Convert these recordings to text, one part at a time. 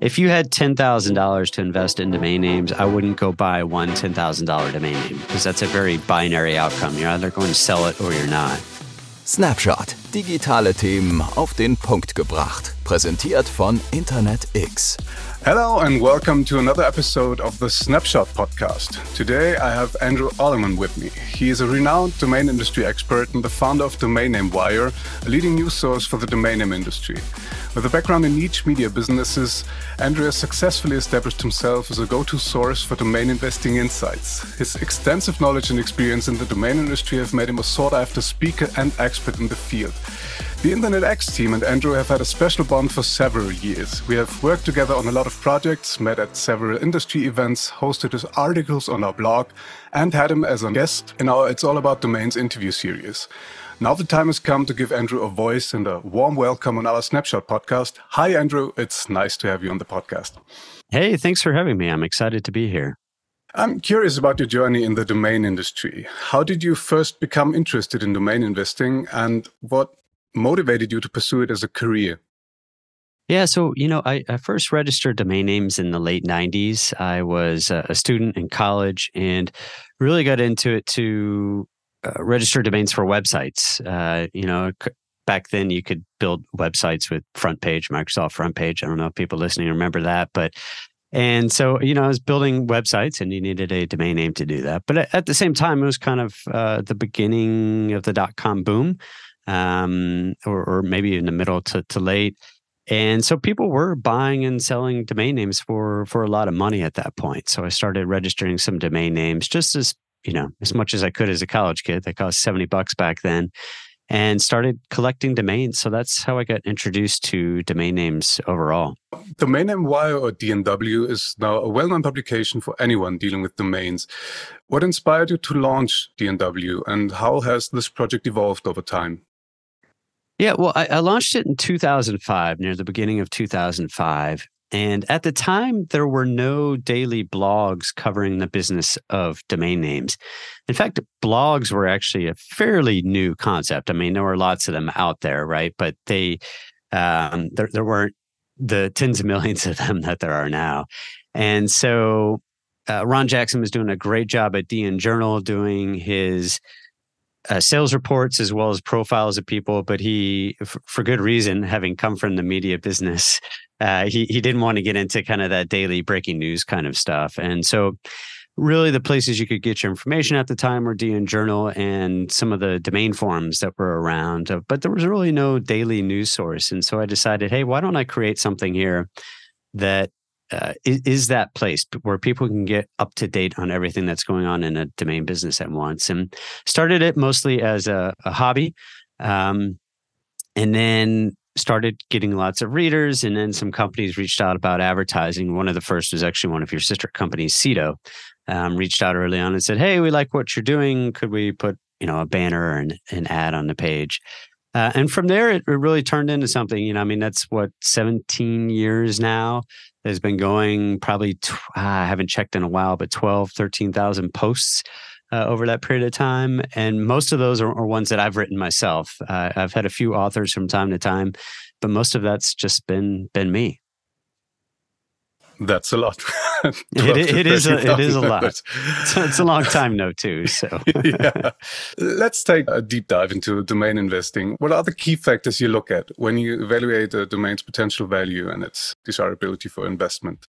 if you had $10,000 to invest in domain names, I wouldn't go buy one $10,000 domain name because that's a very binary outcome. You're either going to sell it or you're not. Snapshot. Digitale Themen auf den Punkt gebracht. Präsentiert von InterNetX. Hello and welcome to another episode of the Snapshot podcast. Today I have Andrew Allemann with me. He is a renowned domain industry expert and the founder of Domain Name Wire, a leading news source for the domain name industry. With a background in niche media businesses, Andrew has successfully established himself as a go to source for domain investing insights. His extensive knowledge and experience in the domain industry have made him a sought after speaker and expert in the field. The InterNetX team and Andrew have had a special bond for several years. We have worked together on a lot of projects, met at several industry events, hosted his articles on our blog, and had him as a guest in our It's All About Domains interview series. Now the time has come to give Andrew a voice and a warm welcome on our Snapshot podcast. Hi, Andrew. It's nice to have you on the podcast. Hey, thanks for having me. I'm excited to be here. I'm curious about your journey in the domain industry. How did you first become interested in domain investing and what motivated you to pursue it as a career? Yeah, so you know, I, I, first registered domain names in the late '90s. I was a student in college and really got into it to uh, register domains for websites. Uh, you know, back then you could build websites with FrontPage, Microsoft FrontPage. I don't know if people listening remember that, but and so you know I was building websites, and you needed a domain name to do that. But at the same time, it was kind of uh, the beginning of the dot com boom, um, or, or maybe in the middle to, to late. And so people were buying and selling domain names for for a lot of money at that point. So I started registering some domain names just as you know, as much as I could as a college kid. They cost 70 bucks back then and started collecting domains. So that's how I got introduced to domain names overall. Domain Name Wire or DNW is now a well known publication for anyone dealing with domains. What inspired you to launch DNW and how has this project evolved over time? Yeah, well, I, I launched it in 2005, near the beginning of 2005. And at the time, there were no daily blogs covering the business of domain names. In fact, blogs were actually a fairly new concept. I mean, there were lots of them out there, right? But they, um, there, there weren't the tens of millions of them that there are now. And so uh, Ron Jackson was doing a great job at DN Journal doing his uh, sales reports as well as profiles of people, but he, f- for good reason, having come from the media business, uh, he he didn't want to get into kind of that daily breaking news kind of stuff. And so, really, the places you could get your information at the time were DN Journal and some of the domain forums that were around. Uh, but there was really no daily news source, and so I decided, hey, why don't I create something here that uh, is, is, that place where people can get up to date on everything that's going on in a domain business at once. And started it mostly as a, a hobby, um, and then started getting lots of readers. And then some companies reached out about advertising. One of the first was actually one of your sister companies, Sedo, um, reached out early on and said, "Hey, we like what you're doing. Could we put you know a banner and an ad on the page?" Uh, and from there, it, really turned into something. You know, I mean, that's what 17 years now has been going. Probably, tw- I haven't checked in a while, but 12, 13,000 posts uh, over that period of time. And most of those are, are ones that I've written myself. Uh, I've had a few authors from time to time, but most of that's just been been me. That's a lot. it, it is a, it is a lot. It's, it's, a long time no too. So yeah, let's take a deep dive into domain investing. What are the key factors you look at when you evaluate a domain's potential value and its desirability for investment?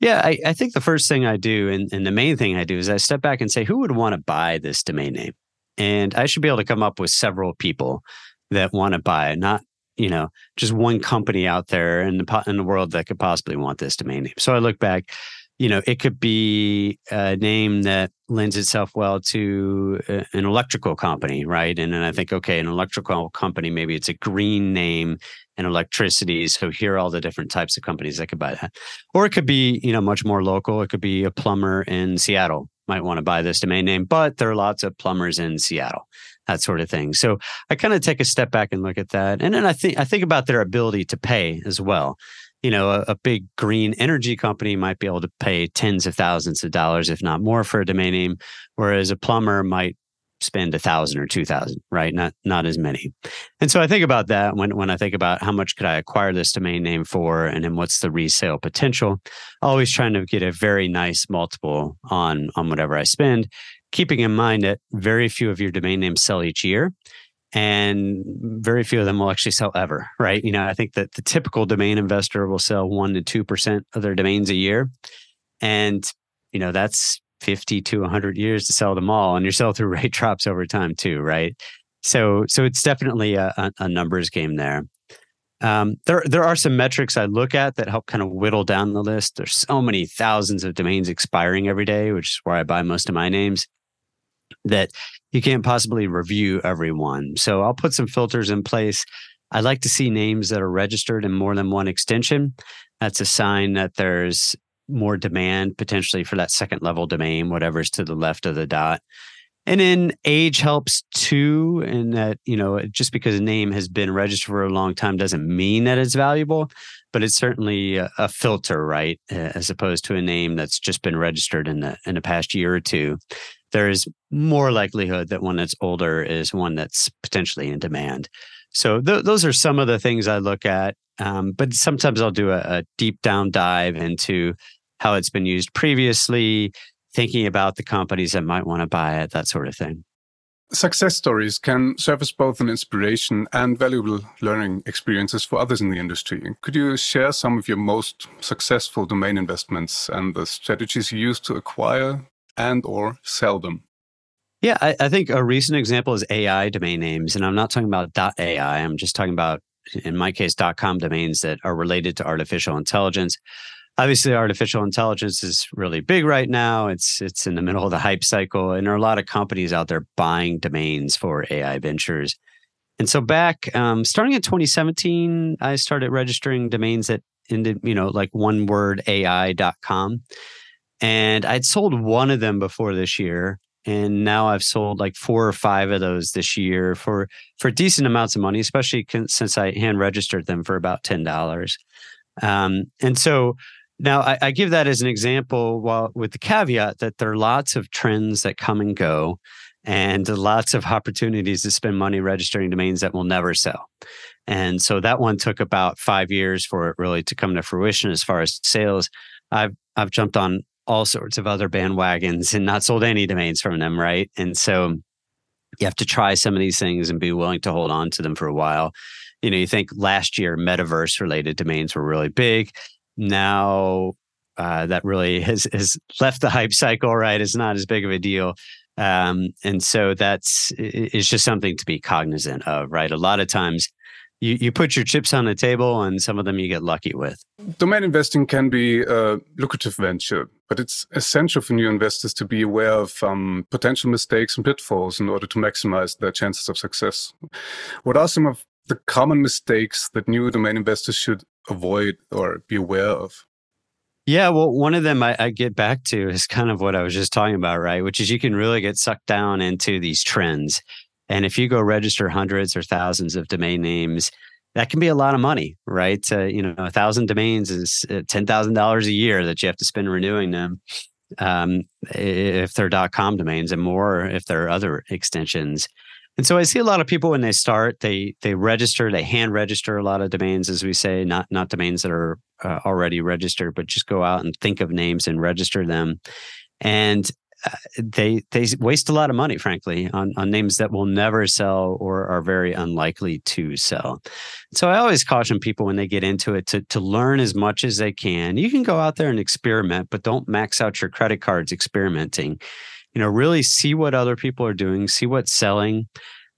Yeah, I, I think the first thing I do, and, and the main thing I do, is I step back and say, who would want to buy this domain name? And I should be able to come up with several people that want to buy not you know just one company out there in the in the world that could possibly want this domain name. So I look back, you know, it could be a name that lends itself well to uh, an electrical company, right? And then I think, okay, an electrical company, maybe it's a green name and electricity. So here are all the different types of companies that could buy that. Or it could be, you know, much more local. It could be a plumber in Seattle might want to buy this domain name, but there are lots of plumbers in Seattle that sort of thing. So I kind of take a step back and look at that, and then I think I think about their ability to pay as well. You know, a, a, big green energy company might be able to pay tens of thousands of dollars, if not more, for a domain name, whereas a plumber might spend a thousand or two thousand, right? Not not as many. And so I think about that when when I think about how much could I acquire this domain name for, and then what's the resale potential. Always trying to get a very nice multiple on on whatever I spend, keeping in mind that very few of your domain names sell each year. And very few of them will actually sell ever, right? You know, I think that the typical domain investor will sell one to two percent of their domains a year. And, you know, that's 50 to 100 years to sell them all and your sell through rate drops over time too right so so it's definitely a, a numbers game there um, there there are some metrics I look at that help kind of whittle down the list. There's so many thousands of domains expiring every day, which is where I buy most of my names. That you can't possibly review everyone. So I'll put some filters in place. I'd like to see names that are registered in more than one extension. That's a sign that there's more demand potentially for that second level domain, whatever's to the left of the dot. And then age helps too, in that, you know, just because a name has been registered for a long time doesn't mean that it's valuable, but it's certainly a, filter, right? As opposed to a name that's just been registered in the in the past year or two. There is more likelihood that one that's older is one that's potentially in demand. So th- those are some of the things I look at. Um, but sometimes I'll do a, a deep down dive into how it's been used previously, thinking about the companies that might want to buy it, that sort of thing. Success stories can serve as both an inspiration and valuable learning experiences for others in the industry. Could you share some of your most successful domain investments and the strategies you used to acquire and or sell them? Yeah, I, I think a recent example is AI domain names. And I'm not talking about .ai. I'm just talking about, in my case, .com domains that are related to artificial intelligence obviously artificial intelligence is really big right now it's it's in the middle of the hype cycle and there are a lot of companies out there buying domains for ai ventures and so back um, starting in 2017 i started registering domains that ended you know like one word ai.com and i'd sold one of them before this year and now i've sold like four or five of those this year for for decent amounts of money especially since i hand registered them for about $10 um, and so now, I, I, give that as an example while with the caveat that there are lots of trends that come and go and lots of opportunities to spend money registering domains that will never sell. And so that one took about five years for it really to come to fruition as far as sales. I've I've jumped on all sorts of other bandwagons and not sold any domains from them, right? And so you have to try some of these things and be willing to hold on to them for a while. You know, you think last year metaverse related domains were really big now uh, that really has has left the hype cycle. Right, it's not as big of a deal. Um, and so that's it's just something to be cognizant of, right? A lot of times you, you put your chips on the table and some of them you get lucky with. Domain investing can be a lucrative venture, but it's essential for new investors to be aware of um, potential mistakes and pitfalls in order to maximize their chances of success. What are some of the common mistakes that new domain investors should avoid or be aware of? Yeah, well, one of them I, I, get back to is kind of what I was just talking about, right? Which is you can really get sucked down into these trends. And if you go register hundreds or thousands of domain names, that can be a lot of money, right? Uh, you know, a thousand domains is uh, ten thousand dollars a year that you have to spend renewing them. Um, if they're dot .com domains, and more if there are other extensions. And so I see a lot of people when they start, they they register, they hand register a lot of domains, as we say, not not domains that are uh, already registered, but just go out and think of names and register them, and they they waste a lot of money, frankly, on on names that will never sell or are very unlikely to sell. So I always caution people when they get into it to to learn as much as they can. You can go out there and experiment, but don't max out your credit cards experimenting you know, really see what other people are doing, see what's selling,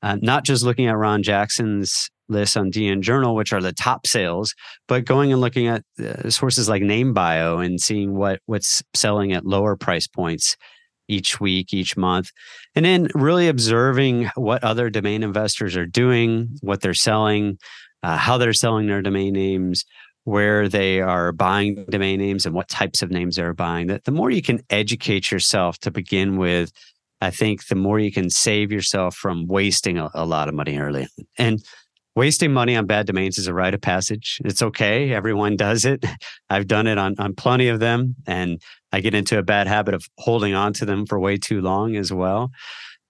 uh, not just looking at Ron Jackson's list on DN Journal, which are the top sales, but going and looking at uh, sources like NameBio and seeing what what's selling at lower price points each week, each month, and then really observing what other domain investors are doing, what they're selling, uh, how they're selling their domain names, where they are buying domain names and what types of names they're buying, that the more you can educate yourself to begin with, I think the more you can save yourself from wasting a, a lot of money early. And wasting money on bad domains is a rite of passage. It's okay. Everyone does it. I've done it on, on plenty of them. And I get into a bad habit of holding on to them for way too long as well.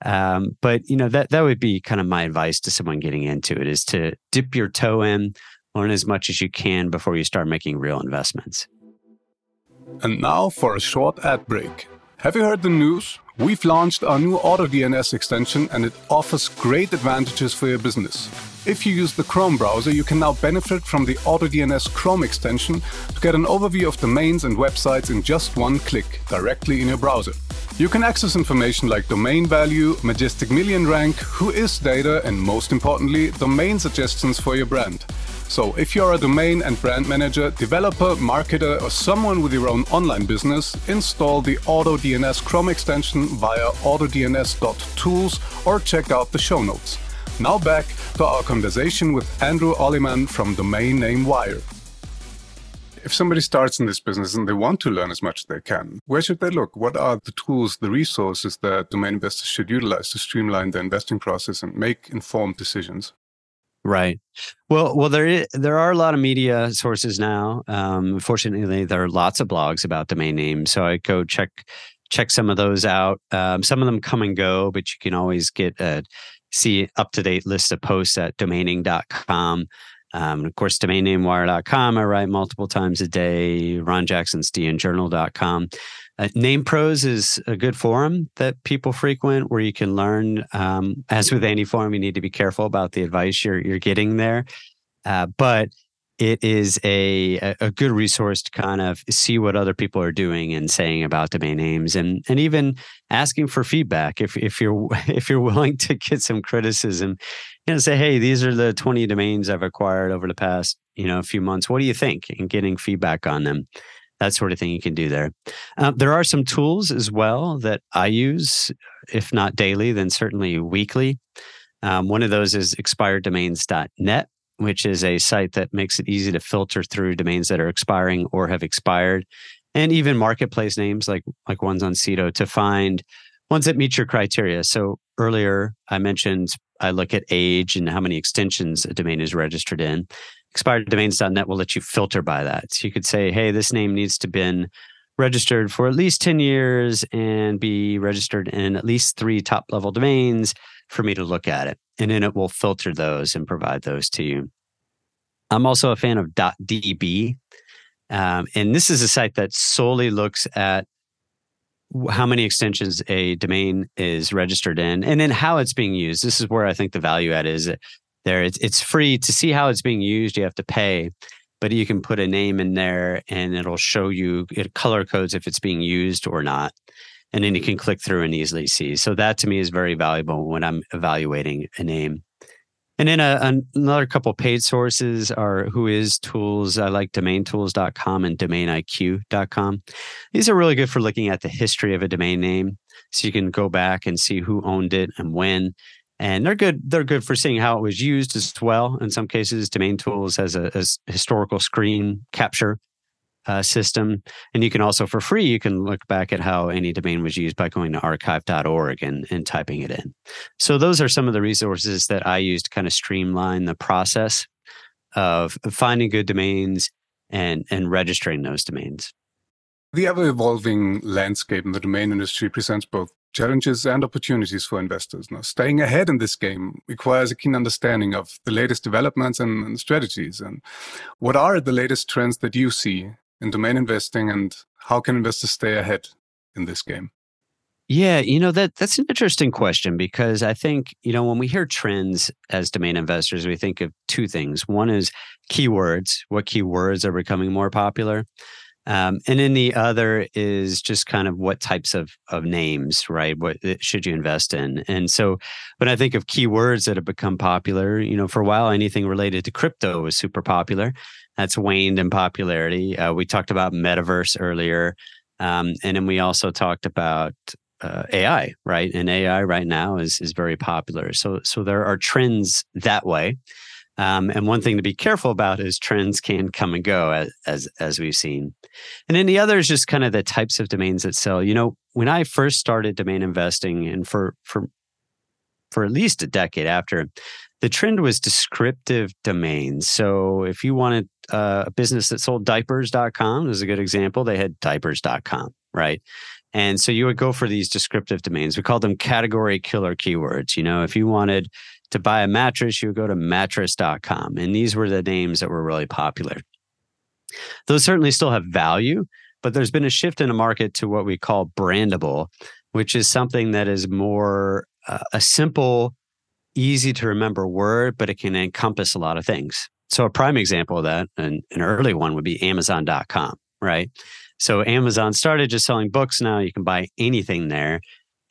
Um, but you know that that would be kind of my advice to someone getting into it is to dip your toe in, learn as much as you can before you start making real investments. And now for a short ad break. Have you heard the news? We've launched our new AutoDNS extension and it offers great advantages for your business. If you use the Chrome browser, you can now benefit from the AutoDNS Chrome extension to get an overview of domains and websites in just one click directly in your browser. You can access information like domain value, Majestic Million rank, Whois data, and most importantly, domain suggestions for your brand. So, if you're a domain and brand manager, developer, marketer, or someone with your own online business, install the AutoDNS Chrome extension via autodns.tools or check out the show notes. Now back to our conversation with Andrew Allemann from Domain Name Wire. If somebody starts in this business and they want to learn as much as they can, where should they look? What are the tools, the resources that domain investors should utilize to streamline the investing process and make informed decisions? Right. Well, well, there is, there are a lot of media sources now. Um, fortunately, there are lots of blogs about domain names, so I go check check some of those out. Um, some of them come and go, but you can always get a see up to date list of posts at domaining.com. Um, of course, domainnamewire.com. I write multiple times a day. Ron Jackson's dnjournal.com. Uh, NamePros is a good forum that people frequent where you can learn. Um, as with any forum, you need to be careful about the advice you're you're getting there. Uh, but it is a a good resource to kind of see what other people are doing and saying about domain names and and even asking for feedback if if you're if you're willing to get some criticism know say hey these are the 20 domains I've acquired over the past you know a few months what do you think and getting feedback on them that sort of thing you can do there. Uh, there are some tools as well that I use, if not daily, then certainly weekly. Um, one of those is expireddomains.net, which is a site that makes it easy to filter through domains that are expiring or have expired, and even marketplace names like like ones on Sedo to find ones that meet your criteria. So earlier I mentioned I look at age and how many extensions a domain is registered in expireddomains.net will let you filter by that. So you could say, hey, this name needs to been registered for at least 10 years and be registered in at least three top level domains for me to look at it. And then it will filter those and provide those to you. I'm also a fan of DotDB. Um, and this is a site that solely looks at how many extensions a domain is registered in and then how it's being used. This is where I think the value add is there. It's it's free to see how it's being used. You have to pay, but you can put a name in there, and it'll show you it color codes if it's being used or not, and then you can click through and easily see. So that to me is very valuable when I'm evaluating a name. And then a, uh, another couple paid sources are Whois tools. I like domaintools.com and domainiq.com. These are really good for looking at the history of a domain name. So you can go back and see who owned it and when and they're good they're good for seeing how it was used as well in some cases domain tools has a, a historical screen capture uh, system and you can also for free you can look back at how any domain was used by going to archive.org and, and typing it in so those are some of the resources that i use to kind of streamline the process of finding good domains and and registering those domains the ever evolving landscape in the domain industry presents both challenges and opportunities for investors. Now, staying ahead in this game requires a keen understanding of the latest developments and, and strategies. And what are the latest trends that you see in domain investing, and how can investors stay ahead in this game? Yeah, you know that that's an interesting question because I think, you know, when we hear trends as domain investors, we think of two things. One is keywords, what keywords are becoming more popular? Um, and then the other is just kind of what types of, of names, right? What uh, should you invest in? And so when I think of keywords that have become popular, you know, for a while, anything related to crypto was super popular. That's waned in popularity. Uh, we talked about metaverse earlier. Um, and then we also talked about uh, AI, right? And AI right now is is very popular. So so there are trends that way. Um, and one thing to be careful about is trends can come and go as, as, as we've seen. And then the other is just kind of the types of domains that sell. You know, when I first started domain investing, and for for for at least a decade after, the trend was descriptive domains. So if you wanted uh, a business that sold diapers.com is a good example. They had diapers.com, right? And so you would go for these descriptive domains. We call them category killer keywords. You know, if you wanted to buy a mattress, you would go to mattress.com. And these were the names that were really popular. Those certainly still have value, but there's been a shift in the market to what we call brandable, which is something that is more uh, a simple, easy to remember word, but it can encompass a lot of things. So, a prime example of that, and an early one would be Amazon.com, right? So, Amazon started just selling books. Now you can buy anything there.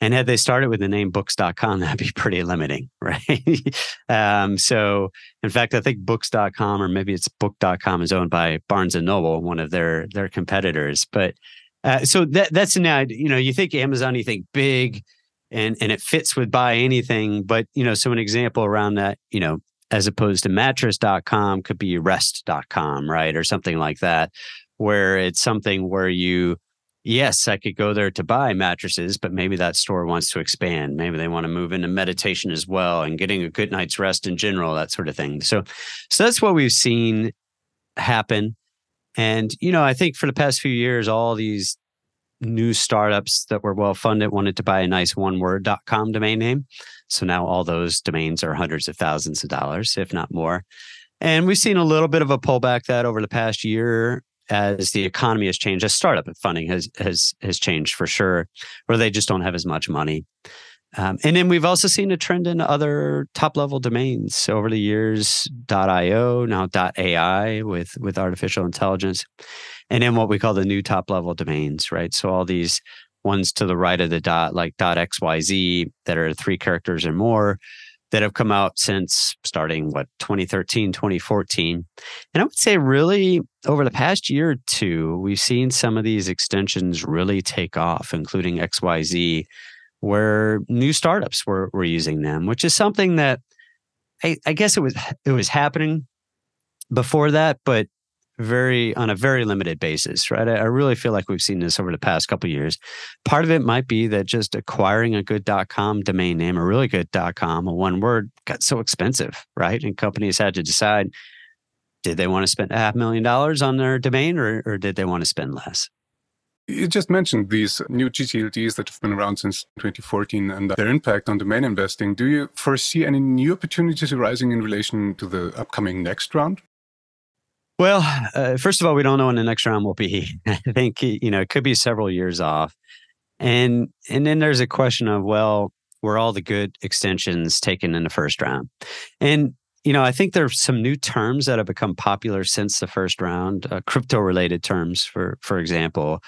And had they started with the name books.com, that'd be pretty limiting, right? um, so, in fact, I think books.com or maybe it's book.com is owned by Barnes and Noble, one of their their competitors. But uh, so that that's now, you know, you think Amazon, you think big and and it fits with buy anything. But, you know, so an example around that, you know, as opposed to mattress.com could be rest.com, right? Or something like that, where it's something where you yes, I could go there to buy mattresses, but maybe that store wants to expand. Maybe they want to move into meditation as well and getting a good night's rest in general, that sort of thing. So, so that's what we've seen happen. And, you know, I think for the past few years, all these new startups that were well funded wanted to buy a nice one word.com domain name. So now all those domains are hundreds of thousands of dollars, if not more. And we've seen a little bit of a pullback that over the past year as the economy has changed, as startup funding has has has changed for sure, where they just don't have as much money. Um, and then we've also seen a trend in other top level domains over the years. .io now .ai with with artificial intelligence, and then what we call the new top level domains, right? So all these ones to the right of the dot, like .xyz, that are three characters or more, that have come out since starting what 2013 2014 and i would say really over the past year or two we've seen some of these extensions really take off including xyz where new startups were, were using them which is something that I, I guess it was it was happening before that but very on a very limited basis, right? I, I really feel like we've seen this over the past couple years. Part of it might be that just acquiring a good .com domain name, a really good .com, a one word, got so expensive, right? And companies had to decide did they want to spend a half million dollars on their domain or, or did they want to spend less? You just mentioned these new GTLDs that have been around since 2014 and their impact on domain investing. Do you foresee any new opportunities arising in relation to the upcoming next round? Well, uh, first of all, we don't know when the next round will be. I think you know it could be several years off, and and then there's a question of well, were all the good extensions taken in the first round? And you know, I think there's some new terms that have become popular since the first round, uh, crypto-related terms, for for example,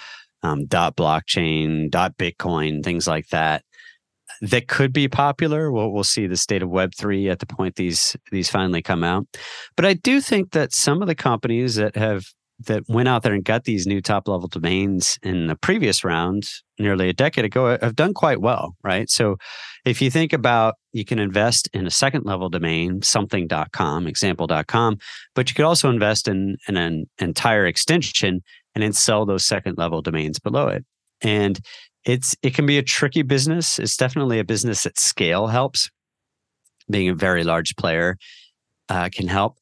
um, dot blockchain, dot Bitcoin, things like that that could be popular. We'll, we'll see the state of Web three at the point these these finally come out. But I do think that some of the companies that have that went out there and got these new top level domains in the previous round nearly a decade ago have done quite well right so if you think about you can invest in a second level domain something.com example.com but you could also invest in, in an entire extension and then sell those second level domains below it and it's it can be a tricky business. It's definitely a business that scale helps. Being a very large player uh, can help,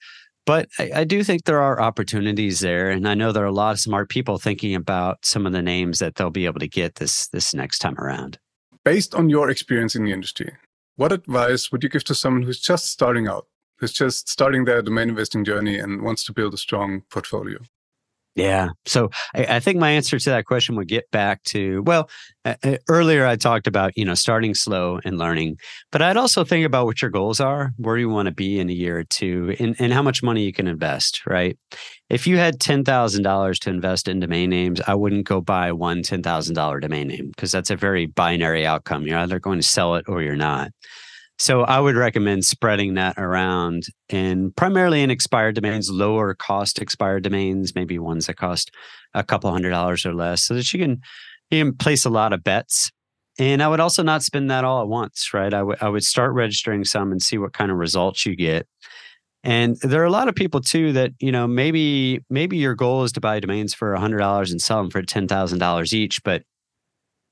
but I, I, do think there are opportunities there, and I know there are a lot of smart people thinking about some of the names that they'll be able to get this this next time around. Based on your experience in the industry, what advice would you give to someone who's just starting out, who's just starting their domain investing journey and wants to build a strong portfolio? Yeah. So I, I, think my answer to that question would get back to well, uh, earlier I talked about you know starting slow and learning, but I'd also think about what your goals are, where you want to be in a year or two, and, and how much money you can invest. Right. If you had ten thousand dollars to invest in domain names, I wouldn't go buy one ten thousand dollar domain name because that's a very binary outcome. You're either going to sell it or you're not. So I would recommend spreading that around in primarily in expired domains, lower cost expired domains, maybe ones that cost a couple hundred dollars or less, so that you can you can place a lot of bets. And I would also not spend that all at once, right? I would I would start registering some and see what kind of results you get. And there are a lot of people too that you know maybe maybe your goal is to buy domains for a hundred dollars and sell them for ten thousand dollars each, but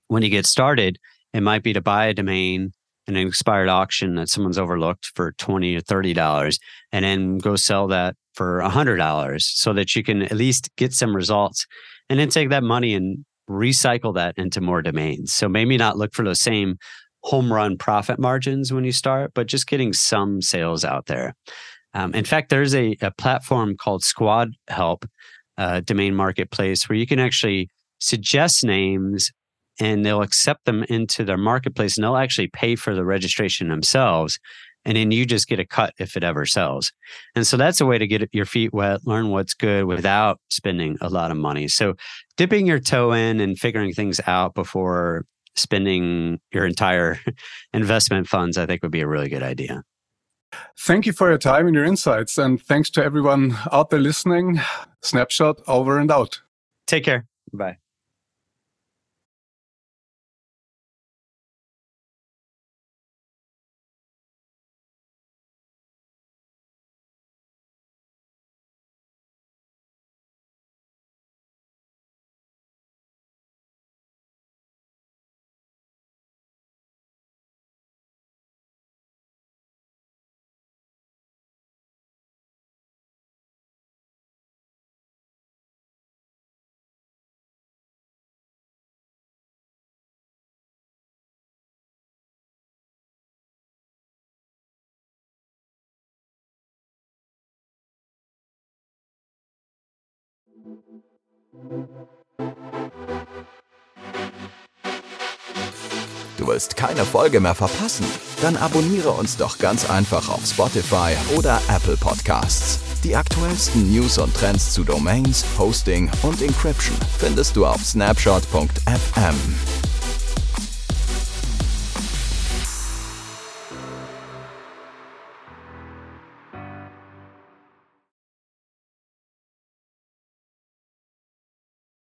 when you get started, it might be to buy a domain an expired auction that someone's overlooked for 20 or 30 dollars and then go sell that for a hundred dollars so that you can at least get some results and then take that money and recycle that into more domains. So maybe not look for those same home run profit margins when you start, but just getting some sales out there. Um, in fact, there's a, a, platform called Squad Help uh, Domain Marketplace where you can actually suggest names and they'll accept them into their marketplace and they'll actually pay for the registration themselves. And then you just get a cut if it ever sells. And so that's a way to get your feet wet, learn what's good without spending a lot of money. So dipping your toe in and figuring things out before spending your entire investment funds, I think would be a really good idea. Thank you for your time and your insights. And thanks to everyone out there listening. Snapshot over and out. Take care. Bye. Du willst keine Folge mehr verpassen? Dann abonniere uns doch ganz einfach auf Spotify oder Apple Podcasts. Die aktuellsten News und Trends zu Domains, Hosting und Encryption findest du auf snapshot.fm.